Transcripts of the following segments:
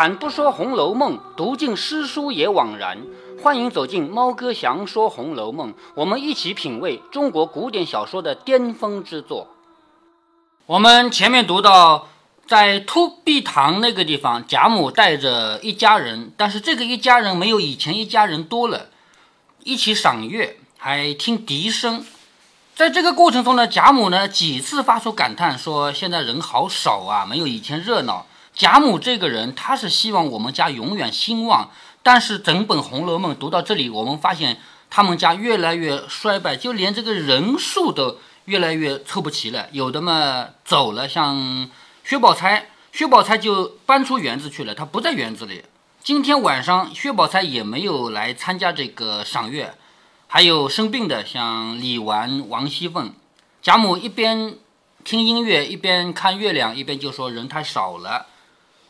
开坛不说《红楼梦》，读尽诗书也枉然。欢迎走进猫哥祥说《红楼梦》，我们一起品味中国古典小说的巅峰之作。我们前面读到，在突壁堂那个地方，贾母带着一家人，但是这个一家人没有以前一家人多了，一起赏月，还听笛声。在这个过程中呢，贾母呢几次发出感叹，说现在人好少啊，没有以前热闹。贾母这个人，他是希望我们家永远兴旺，但是整本《红楼梦》读到这里，我们发现他们家越来越衰败，就连这个人数都越来越凑不齐了。有的嘛走了，像薛宝钗，薛宝钗就搬出园子去了，她不在园子里。今天晚上薛宝钗也没有来参加这个赏月，还有生病的，像李纨、王熙凤。贾母一边听音乐，一边看月亮，一边就说人太少了。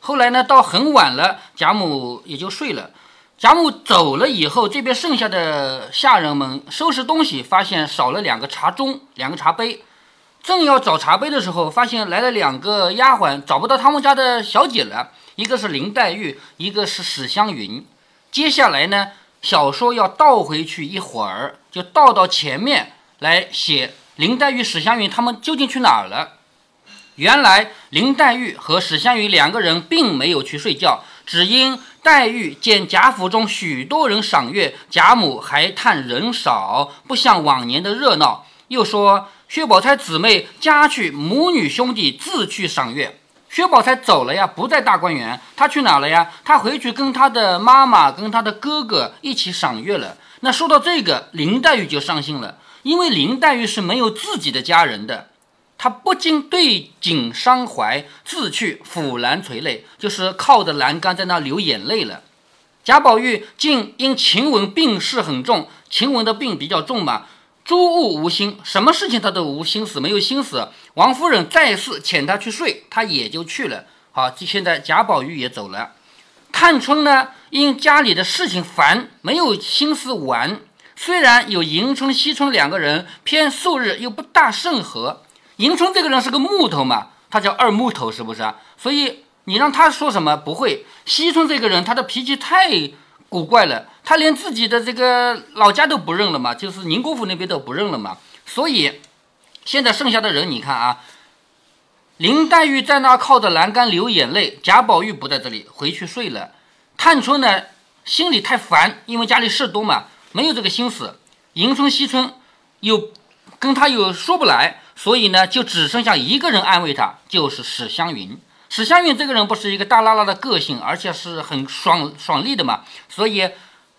后来呢，到很晚了，贾母也就睡了。贾母走了以后，这边剩下的下人们收拾东西，发现少了两个茶盅、两个茶杯。正要找茶杯的时候，发现来了两个丫鬟，找不到他们家的小姐了。一个是林黛玉，一个是史湘云。接下来呢，小说要倒回去一会儿，就倒到前面来写林黛玉、史湘云他们究竟去哪儿了。原来林黛玉和史湘云两个人并没有去睡觉，只因黛玉见贾府中许多人赏月，贾母还叹人少，不像往年的热闹。又说薛宝钗姊妹家去，母女兄弟自去赏月。薛宝钗走了呀，不在大观园，她去哪了呀？她回去跟她的妈妈、跟她的哥哥一起赏月了。那说到这个，林黛玉就伤心了，因为林黛玉是没有自己的家人的。他不禁对景伤怀，自去抚栏垂泪，就是靠着栏杆在那流眼泪了。贾宝玉竟因晴雯病势很重，晴雯的病比较重嘛，诸物无心，什么事情他都无心思，没有心思。王夫人再次遣他去睡，他也就去了。好，就现在贾宝玉也走了。探春呢，因家里的事情烦，没有心思玩。虽然有迎春、惜春两个人，偏素日又不大甚和。迎春这个人是个木头嘛，他叫二木头，是不是啊？所以你让他说什么不会。惜春这个人，他的脾气太古怪了，他连自己的这个老家都不认了嘛，就是宁国府那边都不认了嘛。所以现在剩下的人，你看啊，林黛玉在那靠着栏杆流眼泪，贾宝玉不在这里，回去睡了。探春呢，心里太烦，因为家里事多嘛，没有这个心思。迎春、惜春又跟他又说不来。所以呢，就只剩下一个人安慰他，就是史湘云。史湘云这个人不是一个大拉拉的个性，而且是很爽爽利的嘛。所以，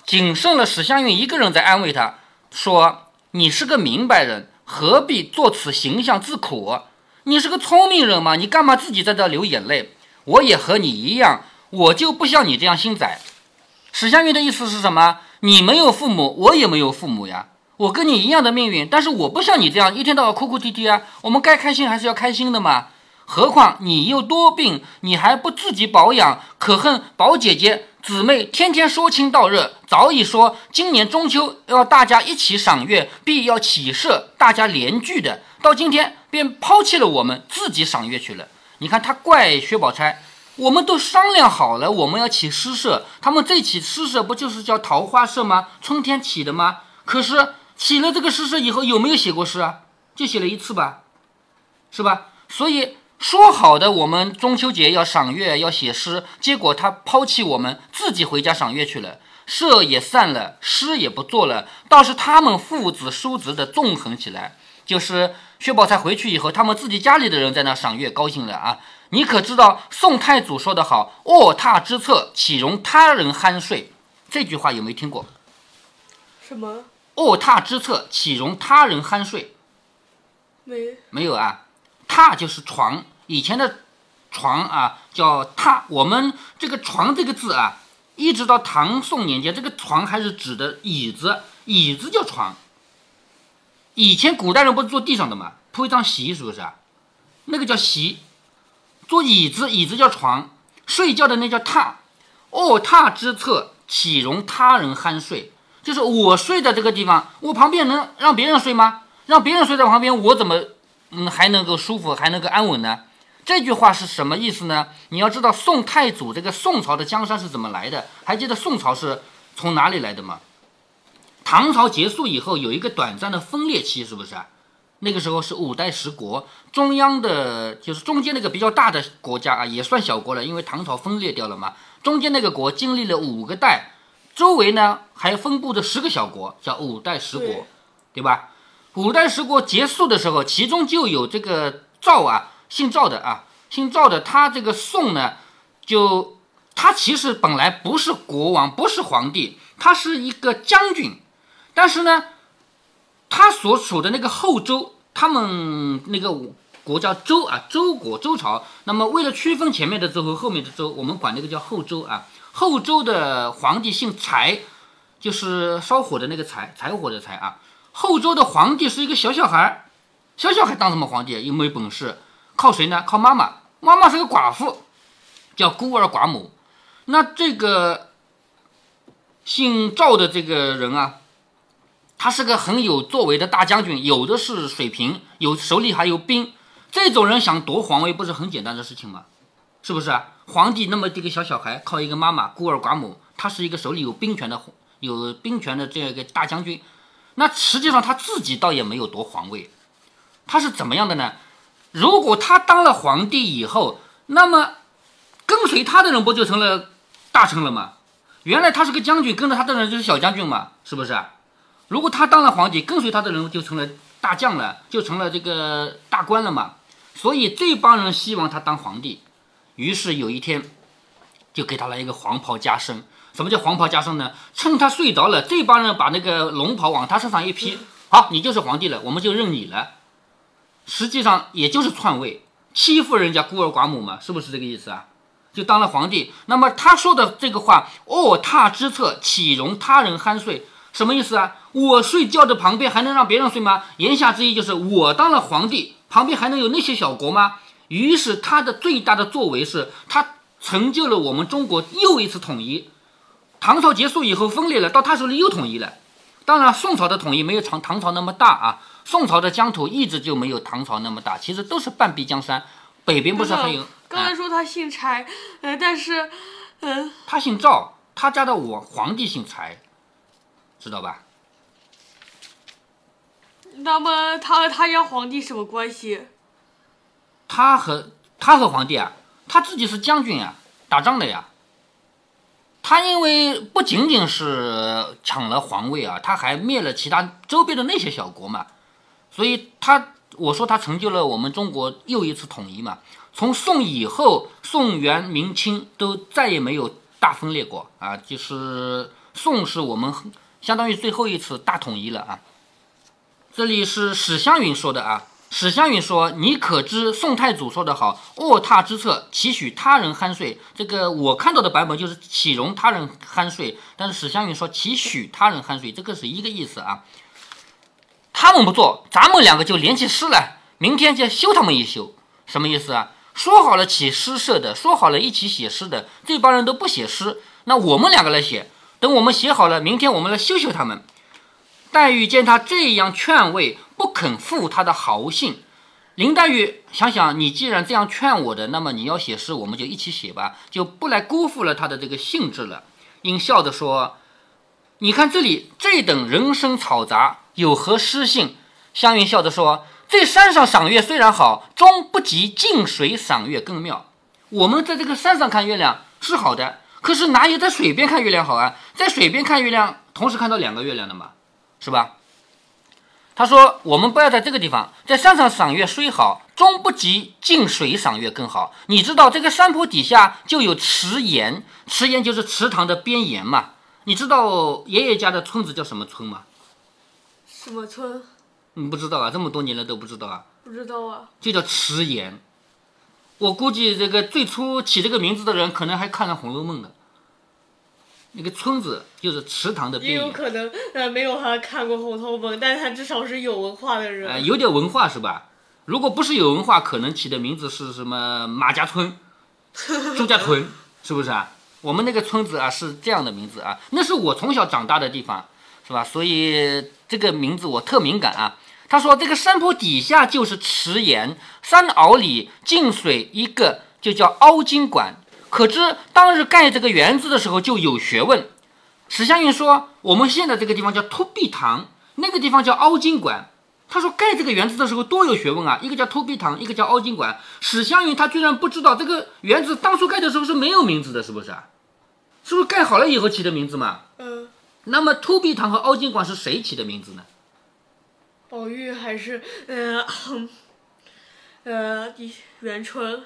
仅剩了史湘云一个人在安慰他，说：“你是个明白人，何必做此形象自苦？你是个聪明人嘛，你干嘛自己在这流眼泪？我也和你一样，我就不像你这样心窄。”史湘云的意思是什么？你没有父母，我也没有父母呀。我跟你一样的命运，但是我不像你这样一天到晚哭哭啼啼啊。我们该开心还是要开心的嘛。何况你又多病，你还不自己保养，可恨宝姐姐姊妹天天说亲道热，早已说今年中秋要大家一起赏月，必要起社，大家联聚的。到今天便抛弃了我们，自己赏月去了。你看他怪薛宝钗，我们都商量好了，我们要起诗社，他们这起诗社不就是叫桃花社吗？春天起的吗？可是。写了这个诗社以后有没有写过诗啊？就写了一次吧，是吧？所以说好的我们中秋节要赏月要写诗，结果他抛弃我们，自己回家赏月去了，社也散了，诗也不做了。倒是他们父子叔侄的纵横起来，就是薛宝钗回去以后，他们自己家里的人在那赏月，高兴了啊！你可知道宋太祖说的好：“卧榻之侧，岂容他人酣睡？”这句话有没有听过？什么？卧榻之侧，岂容他人酣睡？没没有啊？榻就是床，以前的床啊叫榻。我们这个床这个字啊，一直到唐宋年间，这个床还是指的椅子，椅子叫床。以前古代人不是坐地上的嘛，铺一张席，是不是啊？那个叫席。坐椅子，椅子叫床。睡觉的那叫榻。卧榻之侧，岂容他人酣睡？就是我睡的这个地方，我旁边能让别人睡吗？让别人睡在旁边，我怎么嗯还能够舒服，还能够安稳呢？这句话是什么意思呢？你要知道宋太祖这个宋朝的江山是怎么来的？还记得宋朝是从哪里来的吗？唐朝结束以后有一个短暂的分裂期，是不是啊？那个时候是五代十国，中央的就是中间那个比较大的国家啊，也算小国了，因为唐朝分裂掉了嘛。中间那个国经历了五个代，周围呢还分布着十个小国，叫五代十国，对对吧？五代十国结束的时候，其中就有这个赵啊，姓赵的啊，姓赵的，他这个宋呢，就他其实本来不是国王，不是皇帝，他是一个将军，但是呢，他所处的那个后周，他们那个国叫周啊，周国周朝。那么为了区分前面的周和后面的周，我们管那个叫后周啊。后周的皇帝姓柴，就是烧火的那个柴，柴火的柴啊。后周的皇帝是一个小小孩，小小孩当什么皇帝？又没本事，靠谁呢？靠妈妈，妈妈是个寡妇，叫孤儿寡母。那这个姓赵的这个人啊，他是个很有作为的大将军，有的是水平，有手里还有兵。这种人想夺皇位，不是很简单的事情吗？是不是啊？皇帝那么这个小小孩，靠一个妈妈，孤儿寡母，他是一个手里有兵权的有兵权的这样一个大将军。那实际上他自己倒也没有夺皇位，他是怎么样的呢？如果他当了皇帝以后，那么跟随他的人不就成了大臣了吗？原来他是个将军，跟着他的人就是小将军嘛，是不是？如果他当了皇帝，跟随他的人就成了大将了，就成了这个大官了嘛。所以这帮人希望他当皇帝，于是有一天就给他来一个黄袍加身。什么叫黄袍加身呢？趁他睡着了，这帮人把那个龙袍往他身上一披，好，你就是皇帝了，我们就认你了。实际上也就是篡位，欺负人家孤儿寡母嘛，是不是这个意思啊？就当了皇帝。那么他说的这个话，“卧榻之侧，岂容他人酣睡”，什么意思啊？我睡觉的旁边还能让别人睡吗？言下之意就是我当了皇帝，旁边还能有那些小国吗？于是他的最大的作为是，他成就了我们中国又一次统一。唐朝结束以后分裂了，到他手里又统一了。当然，宋朝的统一没有唐唐朝那么大啊。宋朝的疆土一直就没有唐朝那么大，其实都是半壁江山。北边不是还有？刚才说他姓柴，呃，但是，嗯、他姓赵，他家的我皇帝姓柴，知道吧？那么他和他家皇帝什么关系？他和他和皇帝啊，他自己是将军啊，打仗的呀。他因为不仅仅是抢了皇位啊，他还灭了其他周边的那些小国嘛，所以他我说他成就了我们中国又一次统一嘛。从宋以后，宋元明清都再也没有大分裂过啊，就是宋是我们相当于最后一次大统一了啊。这里是史湘云说的啊。史湘云说：“你可知宋太祖说得好，卧榻之侧，岂许他人酣睡？这个我看到的版本就是岂容他人酣睡，但是史湘云说岂许他人酣睡，这个是一个意思啊。他们不做，咱们两个就联起诗来，明天就休他们一休，什么意思啊？说好了起诗社的，说好了一起写诗的，这帮人都不写诗，那我们两个来写，等我们写好了，明天我们来休休他们。”黛玉见他这样劝慰，不肯负他的豪信。林黛玉想想，你既然这样劝我的，那么你要写诗，我们就一起写吧，就不来辜负了他的这个兴致了。应笑着说：“你看这里这等人声嘈杂，有何诗性？”湘云笑着说：“这山上赏月虽然好，终不及近水赏月更妙。我们在这个山上看月亮是好的，可是哪有在水边看月亮好啊？在水边看月亮，同时看到两个月亮的嘛。”是吧？他说：“我们不要在这个地方，在山上赏月虽好，终不及近水赏月更好。你知道这个山坡底下就有池沿，池沿就是池塘的边沿嘛。你知道爷爷家的村子叫什么村吗？什么村？你不知道啊？这么多年了都不知道啊？不知道啊。就叫池沿。我估计这个最初起这个名字的人，可能还看了《红楼梦》呢。那个村子就是池塘的边也沿。有可能，呃，没有他看过《红楼梦》，但是他至少是有文化的人。呃，有点文化是吧？如果不是有文化，可能起的名字是什么马家村、朱家屯，是不是啊？我们那个村子啊是这样的名字啊，那是我从小长大的地方，是吧？所以这个名字我特敏感啊。他说这个山坡底下就是池岩，山坳里进水一个，就叫凹金管。可知当日盖这个园子的时候就有学问。史湘云说，我们现在这个地方叫凸壁堂，那个地方叫凹晶馆。他说盖这个园子的时候多有学问啊，一个叫凸壁堂，一个叫凹晶馆。史湘云他居然不知道这个园子当初盖的时候是没有名字的，是不是啊？是不是盖好了以后起的名字嘛？嗯，那么凸壁堂和凹晶馆是谁起的名字呢？宝玉还是呃呃李元春，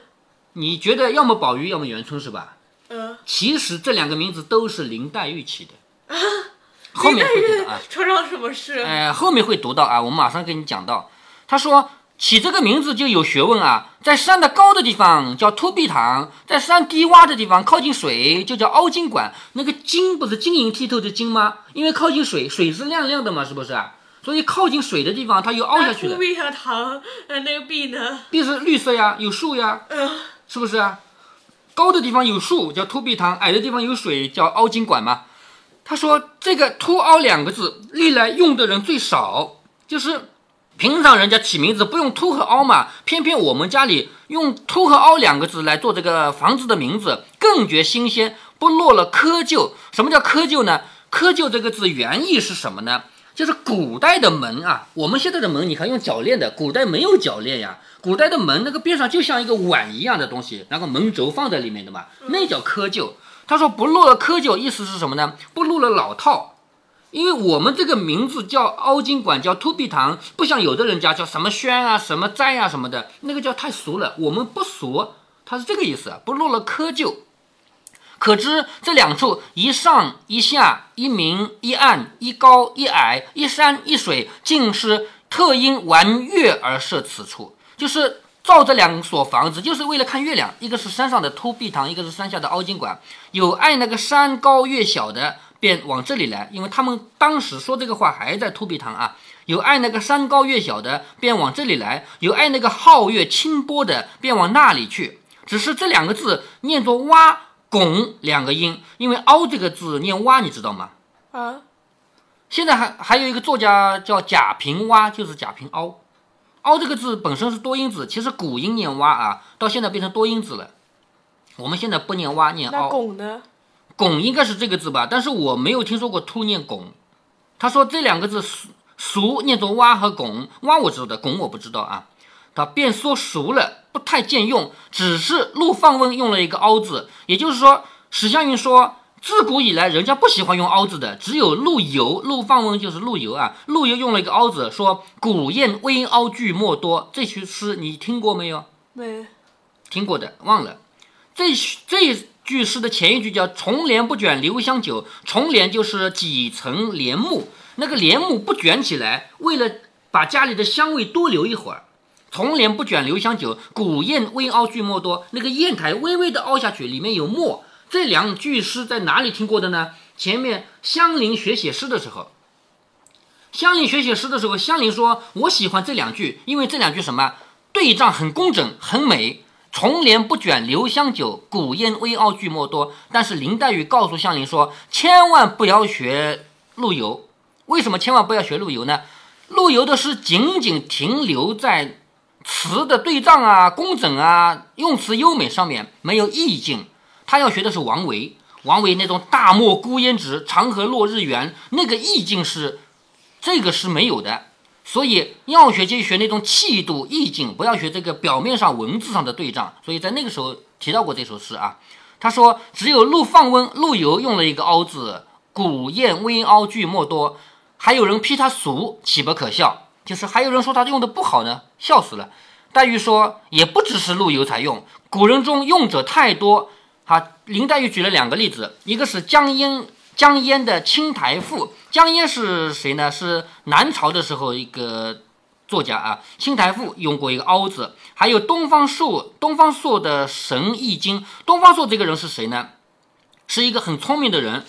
你觉得要么宝玉，要么元春是吧？嗯，其实这两个名字都是林黛玉起的，啊 后面会读到啊。出了什么事？呃，后面会读到啊，我们马上给你讲到。他说起这个名字就有学问啊，在山的高的地方叫凸壁堂，在山低洼的地方靠近水就叫凹晶馆。那个晶不是晶莹剔透的晶吗？因为靠近水，水是亮亮的嘛，是不是啊？所以靠近水的地方它又凹下去了凸。壁和堂，呃，那个壁呢？地是绿色呀，有树呀，嗯，是不是啊？高的地方有树叫凸壁堂，矮的地方有水叫凹晶管嘛。他说这个“凸凹”两个字历来用的人最少，就是平常人家起名字不用“凸”和“凹”嘛，偏偏我们家里用“凸”和“凹”两个字来做这个房子的名字，更觉新鲜，不落了窠臼。什么叫窠臼呢？窠臼这个字原意是什么呢？就是古代的门啊，我们现在的门你看用铰链的，古代没有铰链呀。古代的门那个边上就像一个碗一样的东西，然后门轴放在里面的嘛，那叫窠臼。他说不落了窠臼，意思是什么呢？不落了老套。因为我们这个名字叫凹晶馆，叫凸壁堂，不像有的人家叫什么轩啊、什么斋啊什么的，那个叫太俗了。我们不俗，他是这个意思，不落了窠臼。可知这两处一上一下，一明一暗，一高一矮，一山一水，竟是特因玩月而设此处，就是造这两所房子，就是为了看月亮。一个是山上的凸壁堂，一个是山下的凹晶馆。有爱那个山高月小的，便往这里来，因为他们当时说这个话还在凸壁堂啊。有爱那个山高月小的，便往这里来；有爱那个皓月清波的，便往那里去。只是这两个字念作蛙。拱两个音，因为凹这个字念蛙，你知道吗？啊，现在还还有一个作家叫贾平凹，就是贾平凹。凹这个字本身是多音字，其实古音念蛙啊，到现在变成多音字了。我们现在不念蛙，念那凹。拱呢？拱应该是这个字吧，但是我没有听说过凸念拱。他说这两个字俗俗念作蛙和拱，蛙我知道的，拱我不知道啊。他便说熟了，不太见用，只是陆放翁用了一个凹字，也就是说，史湘云说，自古以来人家不喜欢用凹字的，只有陆游，陆放翁就是陆游啊，陆游用了一个凹字，说古砚微凹句莫多。这句诗你听过没有？没，听过的，忘了。这这句诗的前一句叫“重帘不卷留香久”，重帘就是几层帘幕，那个帘幕不卷起来，为了把家里的香味多留一会儿。重帘不卷留香久，古砚微凹句墨多。那个砚台微微的凹下去，里面有墨。这两句诗在哪里听过的呢？前面香菱学写诗的时候，香菱学写诗的时候，香菱说：“我喜欢这两句，因为这两句什么对仗很工整，很美。重帘不卷留香久，古砚微凹句墨多。”但是林黛玉告诉香菱说：“千万不要学陆游。为什么千万不要学陆游呢？陆游的诗仅仅停留在。”词的对仗啊、工整啊、用词优美上面没有意境。他要学的是王维，王维那种大漠孤烟直，长河落日圆，那个意境是这个是没有的。所以要学就学那种气度、意境，不要学这个表面上文字上的对仗。所以在那个时候提到过这首诗啊。他说只有陆放翁、陆游用了一个凹字，古砚微凹句莫多。还有人批他俗，岂不可笑？就是还有人说他用的不好呢，笑死了。黛玉说，也不只是陆游才用，古人中用者太多。哈，林黛玉举了两个例子，一个是江淹，江淹的《青台赋》。江淹是谁呢？是南朝的时候一个作家啊，《青台赋》用过一个凹字。还有东方朔，东方朔的《神异经》。东方朔这个人是谁呢？是一个很聪明的人。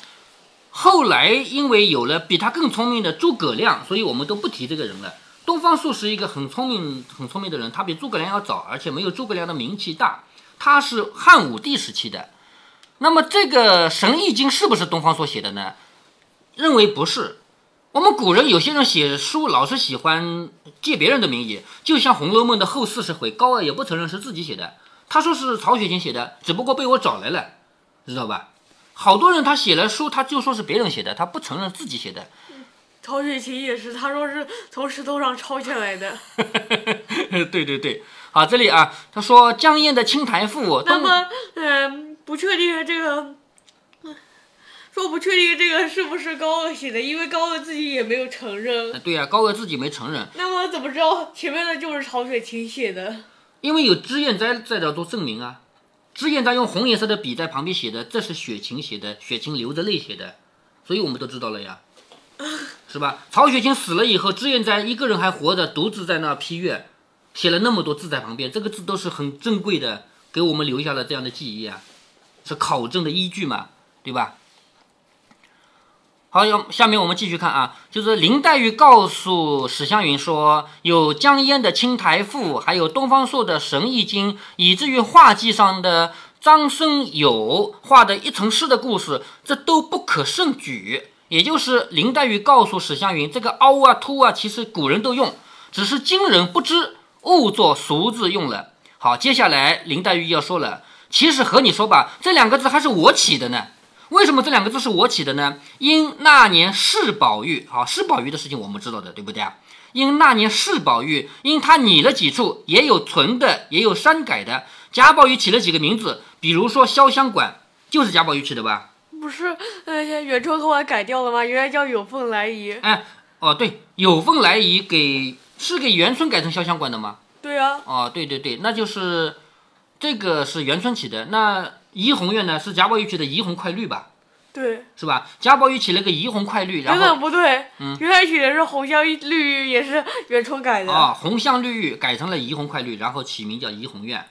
后来因为有了比他更聪明的诸葛亮，所以我们都不提这个人了。东方朔是一个很聪明、很聪明的人，他比诸葛亮要早，而且没有诸葛亮的名气大。他是汉武帝时期的。那么这个《神异经》是不是东方朔写的呢？认为不是。我们古人有些人写书老是喜欢借别人的名义，就像《红楼梦》的后四十回，高鹗也不承认是自己写的，他说是曹雪芹写的，只不过被我找来了，知道吧？好多人他写了书，他就说是别人写的，他不承认自己写的。曹雪芹也是，他说是从石头上抄下来的。对对对，好，这里啊，他说江淹的《青苔赋》，那么，嗯，不确定这个。说不确定这个是不是高鹗写的，因为高鹗自己也没有承认。对呀，高鹗自己没承认。那么怎么知道前面的就是曹雪芹写的？因为有脂砚斋在这做证明啊。脂砚斋用红颜色的笔在旁边写的，这是雪芹写的，雪芹流着泪写的，所以我们都知道了呀，是吧？曹雪芹死了以后，脂砚斋一个人还活着，独自在那批阅，写了那么多字在旁边，这个字都是很珍贵的，给我们留下了这样的记忆啊，是考证的依据嘛，对吧？好，要下面我们继续看啊，就是林黛玉告诉史湘云说，有江淹的《青台赋》，还有东方朔的《神异经》，以至于画技上的张僧友画的一层诗的故事，这都不可胜举。也就是林黛玉告诉史湘云，这个凹啊凸啊，其实古人都用，只是今人不知，误作俗字用了。好，接下来林黛玉要说了，其实和你说吧，这两个字还是我起的呢。为什么这两个字是我起的呢？因那年是宝玉，好，是宝玉的事情我们知道的，对不对啊？因那年是宝玉，因他拟了几处，也有存的，也有删改的。贾宝玉起了几个名字，比如说潇湘馆，就是贾宝玉起的吧？不是，呃，元春后来改掉了吗？原来叫有凤来仪。哎，哦，对，有凤来仪给是给元春改成潇湘馆的吗？对啊。哦，对对对，那就是这个是元春起的，那。怡红院呢是贾宝玉起的怡红快绿吧？对，是吧？贾宝玉起了个怡红快绿，然后真的不对，嗯，原来起的是红香绿玉，也是元春改的啊。红香绿玉改成了怡红快绿，然后起名叫怡红院。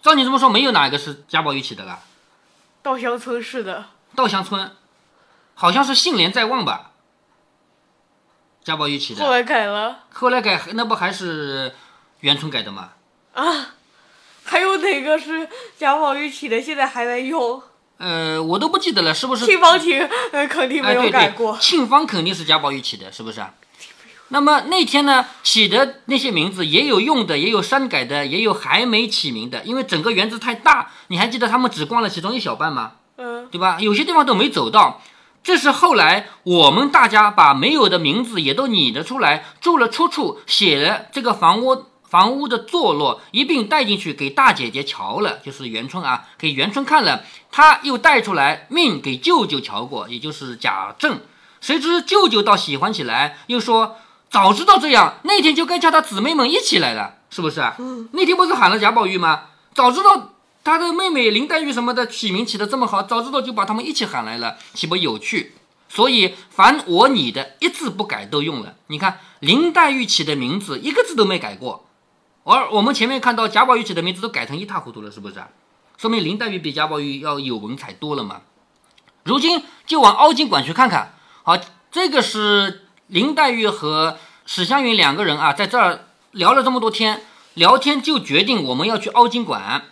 照你这么说，没有哪一个是贾宝玉起的了？稻香村是的，稻香村好像是杏帘在望吧？贾宝玉起的，后来改了，后来改那不还是元春改的吗？啊。还有哪个是贾宝玉起的？现在还在用？呃，我都不记得了，是不是？沁芳亭，呃，肯定没有改过。沁芳肯定是贾宝玉起的，是不是？那么那天呢，起的那些名字也有用的，也有删改的，也有还没起名的，因为整个园子太大，你还记得他们只逛了其中一小半吗？嗯，对吧？有些地方都没走到。这是后来我们大家把没有的名字也都拟了出来，住了出处，写了这个房屋。房屋的坐落一并带进去给大姐姐瞧了，就是元春啊，给元春看了，她又带出来命给舅舅瞧过，也就是贾政。谁知舅舅倒喜欢起来，又说早知道这样，那天就该叫他姊妹们一起来了，是不是啊？那天不是喊了贾宝玉吗？早知道他的妹妹林黛玉什么的起名起的这么好，早知道就把他们一起喊来了，岂不有趣？所以凡我你的一字不改都用了。你看林黛玉起的名字一个字都没改过。而我们前面看到贾宝玉起的名字都改成一塌糊涂了，是不是？说明林黛玉比贾宝玉要有文采多了嘛。如今就往凹晶馆去看看。好，这个是林黛玉和史湘云两个人啊，在这儿聊了这么多天，聊天就决定我们要去凹晶馆。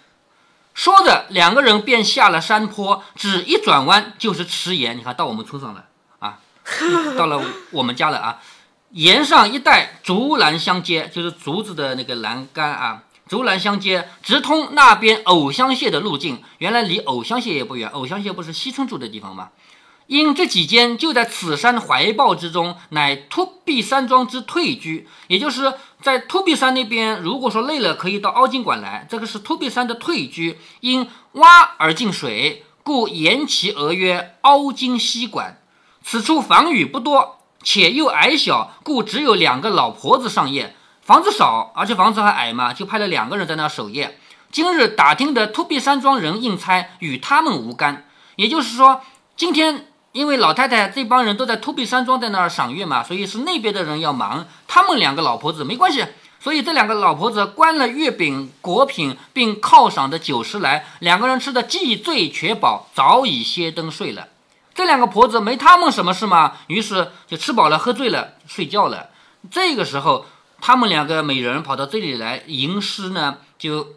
说着，两个人便下了山坡，只一转弯就是池岩。你看到我们村上了啊，到了我们家了啊。沿上一带竹栏相接，就是竹子的那个栏杆啊，竹栏相接，直通那边藕香榭的路径。原来离藕香榭也不远，藕香榭不是西村住的地方吗？因这几间就在此山怀抱之中，乃突壁山庄之退居，也就是在突壁山那边。如果说累了，可以到凹晶馆来。这个是突壁山的退居，因洼而进水，故言其而曰凹晶溪馆。此处房宇不多。且又矮小，故只有两个老婆子上夜。房子少，而且房子还矮嘛，就派了两个人在那守夜。今日打听的突壁山庄人应差，与他们无干。也就是说，今天因为老太太这帮人都在突壁山庄在那儿赏月嘛，所以是那边的人要忙。他们两个老婆子没关系，所以这两个老婆子关了月饼果品，并犒赏的酒食来，两个人吃的既醉且饱，早已歇灯睡了。这两个婆子没他们什么事吗？于是就吃饱了喝醉了睡觉了。这个时候，他们两个美人跑到这里来吟诗呢，就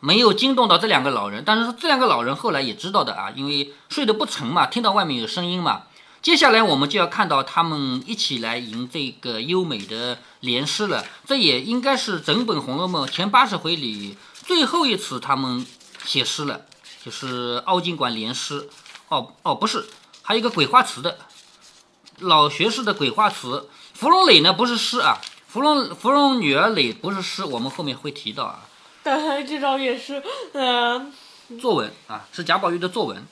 没有惊动到这两个老人。但是这两个老人后来也知道的啊，因为睡得不沉嘛，听到外面有声音嘛，接下来我们就要看到他们一起来吟这个优美的联诗了。这也应该是整本《红楼梦》前八十回里最后一次他们写诗了，就是凹晶馆联诗。哦哦，不是，还有一个鬼花词的，老学士的鬼花词。芙蓉蕾呢不是诗啊，芙蓉芙蓉女儿蕾不是诗，我们后面会提到啊。但 这张也是，嗯，作文啊，是贾宝玉的作文，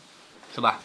是吧？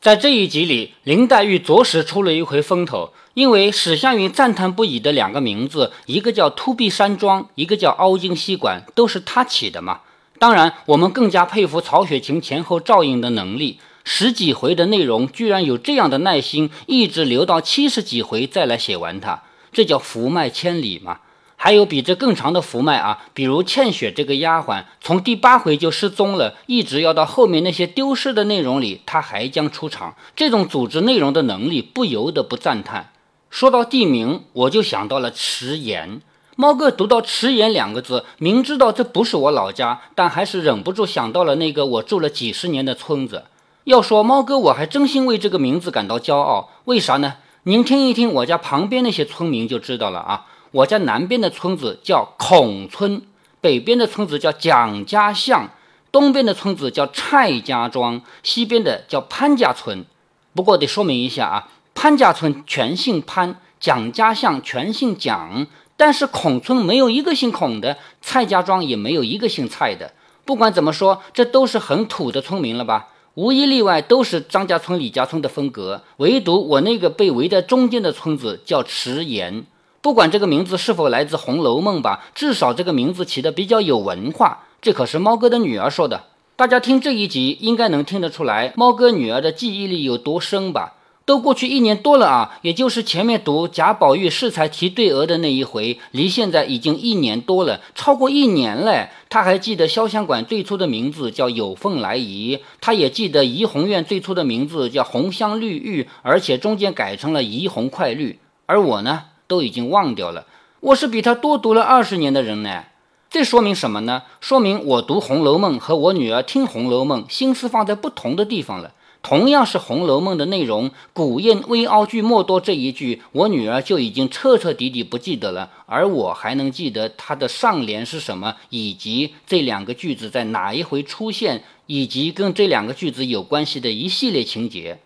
在这一集里，林黛玉着实出了一回风头，因为史湘云赞叹不已的两个名字，一个叫突壁山庄，一个叫凹晶西馆，都是她起的嘛。当然，我们更加佩服曹雪芹前后照应的能力，十几回的内容居然有这样的耐心，一直留到七十几回再来写完它，这叫福脉千里嘛。还有比这更长的福脉啊，比如倩雪这个丫鬟，从第八回就失踪了，一直要到后面那些丢失的内容里，她还将出场。这种组织内容的能力，不由得不赞叹。说到地名，我就想到了迟延。猫哥读到迟延两个字，明知道这不是我老家，但还是忍不住想到了那个我住了几十年的村子。要说猫哥，我还真心为这个名字感到骄傲。为啥呢？您听一听我家旁边那些村民就知道了啊。我家南边的村子叫孔村，北边的村子叫蒋家巷，东边的村子叫蔡家庄，西边的叫潘家村。不过得说明一下啊，潘家村全姓潘，蒋家巷全姓蒋，但是孔村没有一个姓孔的，蔡家庄也没有一个姓蔡的。不管怎么说，这都是很土的村民了吧？无一例外都是张家村、李家村的风格，唯独我那个被围在中间的村子叫迟延。不管这个名字是否来自《红楼梦》吧，至少这个名字起的比较有文化。这可是猫哥的女儿说的。大家听这一集，应该能听得出来，猫哥女儿的记忆力有多深吧？都过去一年多了啊，也就是前面读贾宝玉适才提对额的那一回，离现在已经一年多了，超过一年了。他还记得潇湘馆最初的名字叫有凤来仪，他也记得怡红院最初的名字叫红香绿玉，而且中间改成了怡红快绿。而我呢？都已经忘掉了，我是比他多读了二十年的人呢。这说明什么呢？说明我读《红楼梦》和我女儿听《红楼梦》心思放在不同的地方了。同样是《红楼梦》的内容，“古砚微凹句莫多”这一句，我女儿就已经彻彻底底不记得了，而我还能记得它的上联是什么，以及这两个句子在哪一回出现，以及跟这两个句子有关系的一系列情节。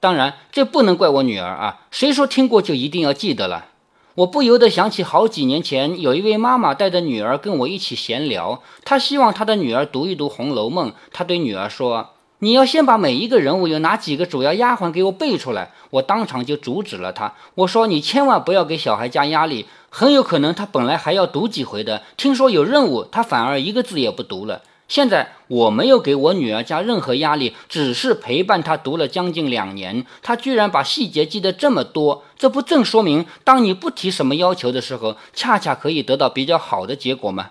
当然，这不能怪我女儿啊，谁说听过就一定要记得了？我不由得想起好几年前，有一位妈妈带着女儿跟我一起闲聊，她希望她的女儿读一读《红楼梦》。她对女儿说：“你要先把每一个人物有哪几个主要丫鬟给我背出来。”我当场就阻止了他，我说：“你千万不要给小孩加压力，很有可能他本来还要读几回的，听说有任务，他反而一个字也不读了。”现在我没有给我女儿加任何压力，只是陪伴她读了将近两年，她居然把细节记得这么多，这不正说明，当你不提什么要求的时候，恰恰可以得到比较好的结果吗？